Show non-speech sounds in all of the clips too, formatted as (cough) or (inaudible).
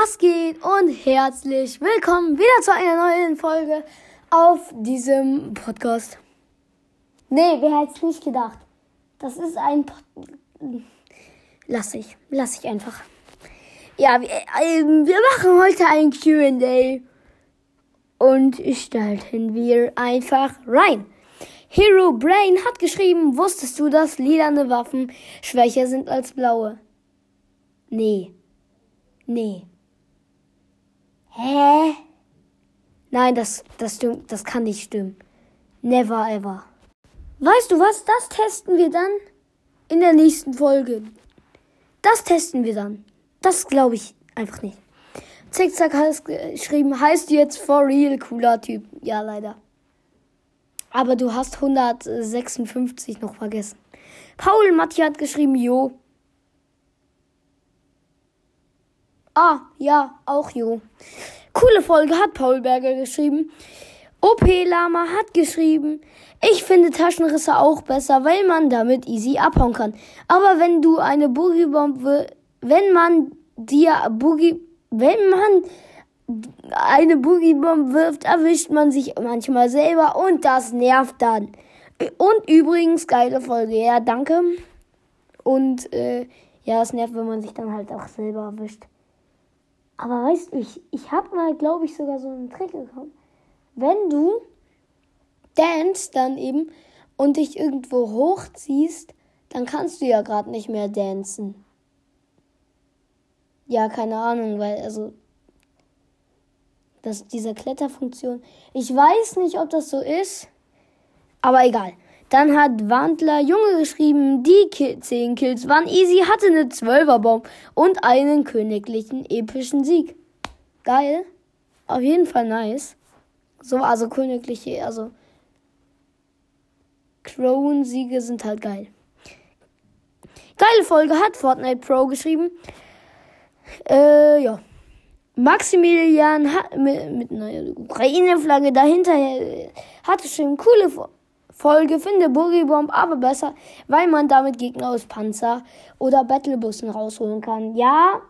geht und herzlich willkommen wieder zu einer neuen Folge auf diesem Podcast. Nee, wer hätte es nicht gedacht? Das ist ein Pod Lass ich, lass ich einfach. Ja, wir, äh, wir machen heute ein QA und starten wir einfach rein. Hero Brain hat geschrieben, wusstest du, dass lilane Waffen schwächer sind als blaue? Nee. Nee. Hä? Nein, das, das stimmt, das kann nicht stimmen. Never ever. Weißt du was? Das testen wir dann in der nächsten Folge. Das testen wir dann. Das glaube ich einfach nicht. Zickzack hat geschrieben, heißt jetzt for real cooler Typ. Ja, leider. Aber du hast 156 noch vergessen. Paul Matti hat geschrieben, jo. Ah, ja, auch Jo. Coole Folge hat Paul Berger geschrieben. OP Lama hat geschrieben, ich finde Taschenrisse auch besser, weil man damit easy abhauen kann. Aber wenn du eine Boogiebombe, wenn man dir Boogie, wenn man eine Boogiebombe wirft, erwischt man sich manchmal selber und das nervt dann. Und übrigens, geile Folge, ja, danke. Und äh, ja, es nervt, wenn man sich dann halt auch selber erwischt. Aber weißt du, ich, ich habe mal, glaube ich, sogar so einen Trick bekommen. Wenn du dance dann eben und dich irgendwo hochziehst, dann kannst du ja gerade nicht mehr dancen. Ja, keine Ahnung, weil, also, das, diese Kletterfunktion. Ich weiß nicht, ob das so ist, aber egal. Dann hat Wandler Junge geschrieben, die 10 Kills waren easy, hatte eine 12er Bomb und einen königlichen epischen Sieg. Geil. Auf jeden Fall nice. So, also königliche, also Crown-Siege sind halt geil. Geile Folge hat Fortnite Pro geschrieben. Äh, ja. Maximilian hat mit, mit einer Ukraine-Flagge dahinter äh, hatte schon coole Folge. Folge finde Boogie Bomb aber besser, weil man damit Gegner aus Panzer oder Battlebussen rausholen kann. Ja,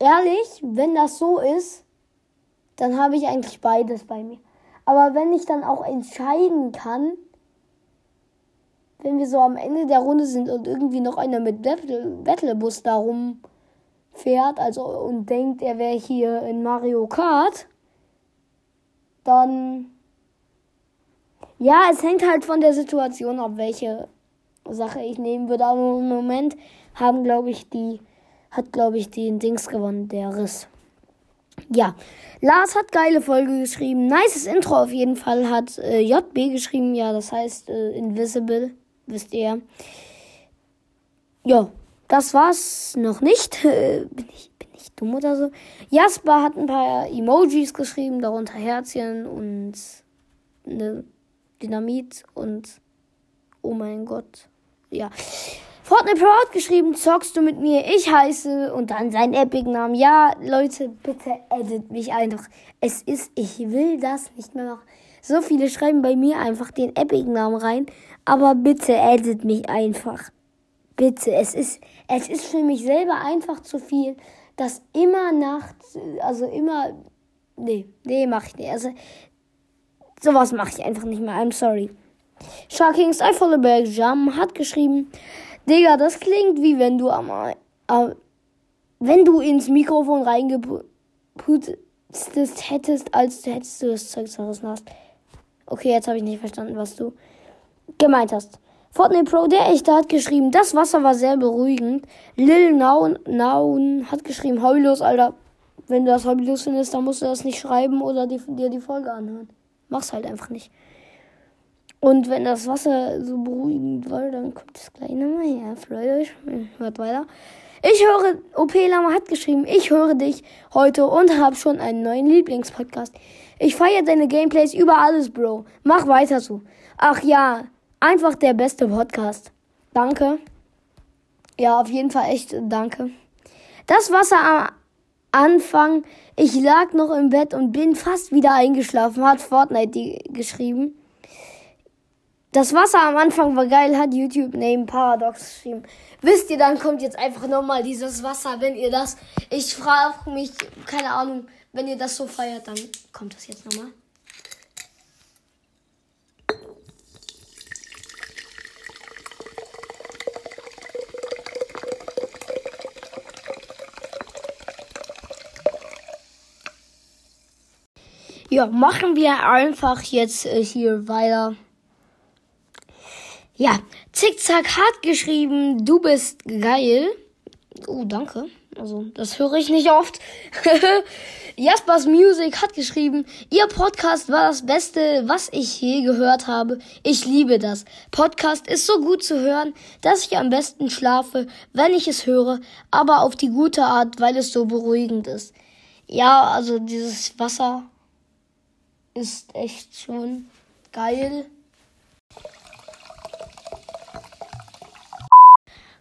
ehrlich, wenn das so ist, dann habe ich eigentlich beides bei mir. Aber wenn ich dann auch entscheiden kann, wenn wir so am Ende der Runde sind und irgendwie noch einer mit Battle, Battlebus da rumfährt, also und denkt, er wäre hier in Mario Kart, dann ja, es hängt halt von der Situation ab, welche Sache ich nehmen würde. Aber im Moment haben, glaube ich, die, hat, glaube ich, den Dings gewonnen, der Riss. Ja, Lars hat geile Folge geschrieben. Nices Intro auf jeden Fall hat äh, JB geschrieben. Ja, das heißt äh, Invisible, wisst ihr. Ja, das war's noch nicht. Äh, (laughs) bin ich bin ich dumm oder so? Jasper hat ein paar Emojis geschrieben, darunter Herzchen und eine Dynamit und oh mein Gott. Ja. Fortnite Pro hat geschrieben, zockst du mit mir? Ich heiße und dann sein Epic-Namen. Ja, Leute, bitte edit mich einfach. Es ist, ich will das nicht mehr machen. So viele schreiben bei mir einfach den Epic-Namen rein, aber bitte edit mich einfach. Bitte, es ist, es ist für mich selber einfach zu viel, dass immer nachts, also immer, nee, nee, mach ich nicht. Also, Sowas mache ich einfach nicht mehr. I'm sorry. Sharking Style Jam hat geschrieben, Digga, das klingt wie wenn du am, äh, wenn du ins Mikrofon reingeputzt hättest, als hättest du das Zeug zerrissen hast. Okay, jetzt habe ich nicht verstanden, was du gemeint hast. Fortnite Pro, der Echte, hat geschrieben, das Wasser war sehr beruhigend. Lil Naun, Naun hat geschrieben, heullos, Alter. Wenn du das heullos findest, dann musst du das nicht schreiben oder dir die Folge anhören. Mach's halt einfach nicht. Und wenn das Wasser so beruhigend war, dann kommt es gleich nochmal her. Freut euch. Hört weiter. Ich höre, OP Lama hat geschrieben, ich höre dich heute und habe schon einen neuen Lieblingspodcast. Ich feiere deine Gameplays über alles, Bro. Mach weiter so. Ach ja, einfach der beste Podcast. Danke. Ja, auf jeden Fall echt danke. Das Wasser am Anfang, ich lag noch im Bett und bin fast wieder eingeschlafen, hat Fortnite geschrieben. Das Wasser am Anfang war geil, hat YouTube Name Paradox geschrieben. Wisst ihr, dann kommt jetzt einfach nochmal dieses Wasser, wenn ihr das. Ich frage mich, keine Ahnung, wenn ihr das so feiert, dann kommt das jetzt nochmal. Ja, machen wir einfach jetzt äh, hier weiter. Ja, Zickzack hat geschrieben, du bist geil. Oh, danke. Also, das höre ich nicht oft. (laughs) Jaspers Music hat geschrieben, ihr Podcast war das Beste, was ich je gehört habe. Ich liebe das. Podcast ist so gut zu hören, dass ich am besten schlafe, wenn ich es höre, aber auf die gute Art, weil es so beruhigend ist. Ja, also dieses Wasser ist echt schon geil.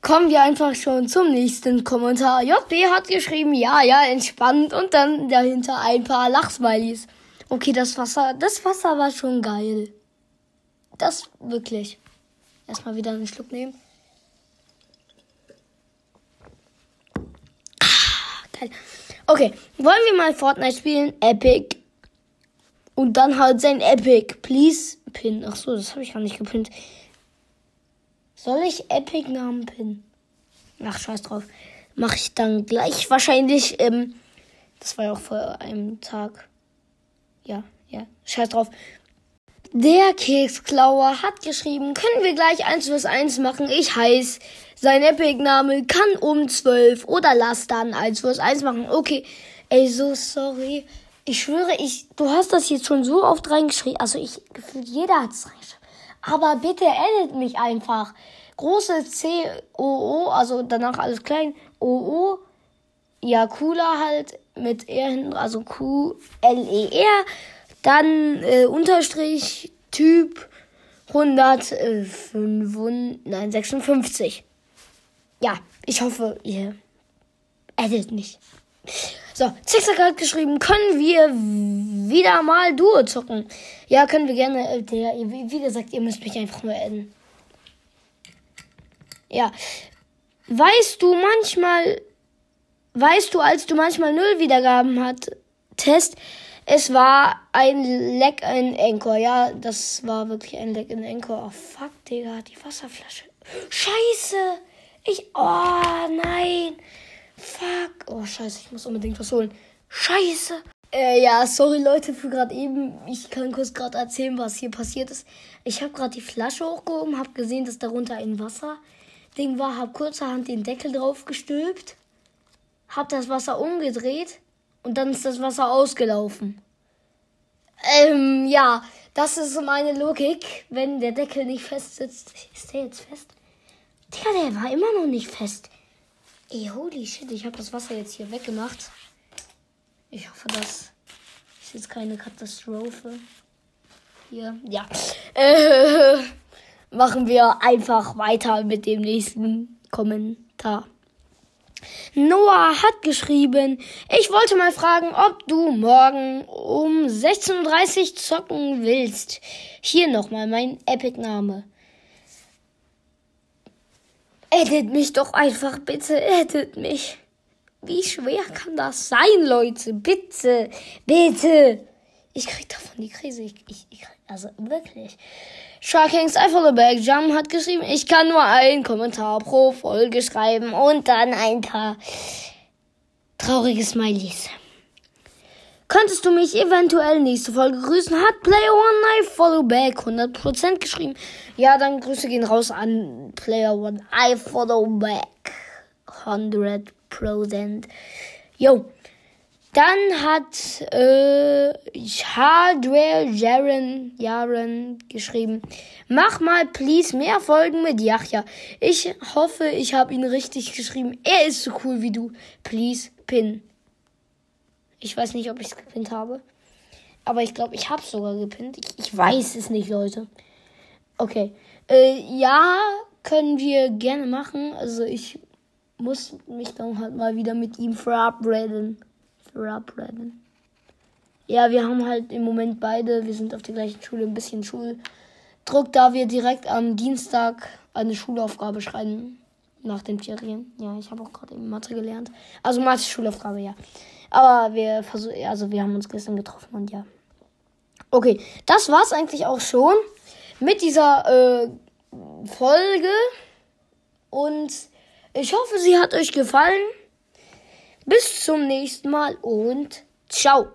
Kommen wir einfach schon zum nächsten Kommentar. JB hat geschrieben, ja, ja, entspannt und dann dahinter ein paar Lachsmilies. Okay, das Wasser, das Wasser war schon geil. Das wirklich. Erstmal wieder einen Schluck nehmen. Ah, geil. Okay, wollen wir mal Fortnite spielen? Epic und dann halt sein Epic. Please Pin. Ach so, das habe ich gar nicht gepinnt. Soll ich Epic Namen pinnen? Ach, scheiß drauf. Mache ich dann gleich wahrscheinlich. Ähm, das war ja auch vor einem Tag. Ja, ja. Scheiß drauf. Der Keksklauer hat geschrieben, können wir gleich 1 vs 1 machen. Ich heiß, sein Epic-Name kann um 12 oder lass dann 1 vs 1 machen. Okay. Ey, so sorry. Ich schwöre, ich, du hast das jetzt schon so oft reingeschrieben. Also ich, gefühlt jeder hat es reingeschrieben. Aber bitte edit mich einfach. Große C, O, O, also danach alles klein. O, O. Ja, cooler halt mit R hinten, also Q, L, E, R. Dann äh, Unterstrich, Typ 105, nein, 56. Ja, ich hoffe, ihr edit nicht. So, Zickzack hat geschrieben, können wir wieder mal Duo zocken? Ja, können wir gerne. Äh, der, wie gesagt, ihr müsst mich einfach nur adden. Ja. Weißt du manchmal, weißt du, als du manchmal null Wiedergaben hattest, es war ein Leck in Anchor. Ja, das war wirklich ein Leck in Anchor. Oh, fuck, Digga, die Wasserflasche. Scheiße! Ich, oh, nein! Fuck. Oh, scheiße, ich muss unbedingt was holen. Scheiße. Äh, ja, sorry Leute für gerade eben. Ich kann kurz gerade erzählen, was hier passiert ist. Ich habe gerade die Flasche hochgehoben, habe gesehen, dass darunter ein Wasserding war, habe kurzerhand den Deckel drauf gestülpt, habe das Wasser umgedreht und dann ist das Wasser ausgelaufen. Ähm, ja, das ist meine Logik. Wenn der Deckel nicht fest sitzt, ist der jetzt fest? Digga, der war immer noch nicht fest. Ey, holy shit, ich habe das Wasser jetzt hier weggemacht. Ich hoffe, das ist jetzt keine Katastrophe. Hier, ja. Äh, machen wir einfach weiter mit dem nächsten Kommentar. Noah hat geschrieben, ich wollte mal fragen, ob du morgen um 16.30 Uhr zocken willst. Hier nochmal mein Epic-Name. Edit mich doch einfach, bitte, edit mich. Wie schwer kann das sein, Leute? Bitte, bitte. Ich krieg davon die Krise. Ich, ich, ich also wirklich. Sharkings back. Jam hat geschrieben, ich kann nur einen Kommentar pro Folge schreiben und dann ein paar traurige Smileys. Könntest du mich eventuell nächste Folge grüßen? Hat Player One I Follow Back 100% geschrieben. Ja, dann Grüße gehen raus an Player One I Follow Back 100%. Yo. Dann hat äh, Hardware Jaren, Jaren geschrieben, mach mal please mehr Folgen mit Yachja. Ich hoffe, ich habe ihn richtig geschrieben. Er ist so cool wie du. Please pin. Ich weiß nicht, ob ich es gepinnt habe. Aber ich glaube, ich habe es sogar gepinnt. Ich, ich, weiß es nicht, Leute. Okay. Äh, ja, können wir gerne machen. Also ich muss mich dann halt mal wieder mit ihm verabreden. Verabreden. Ja, wir haben halt im Moment beide, wir sind auf der gleichen Schule, ein bisschen Schul Druck, da wir direkt am Dienstag eine Schulaufgabe schreiben. Nach den Ferien. Ja, ich habe auch gerade eben Mathe gelernt. Also Mathe Schulaufgabe, ja. Aber wir versuchen, also wir haben uns gestern getroffen und ja. Okay, das war's eigentlich auch schon mit dieser äh, Folge. Und ich hoffe, sie hat euch gefallen. Bis zum nächsten Mal und ciao.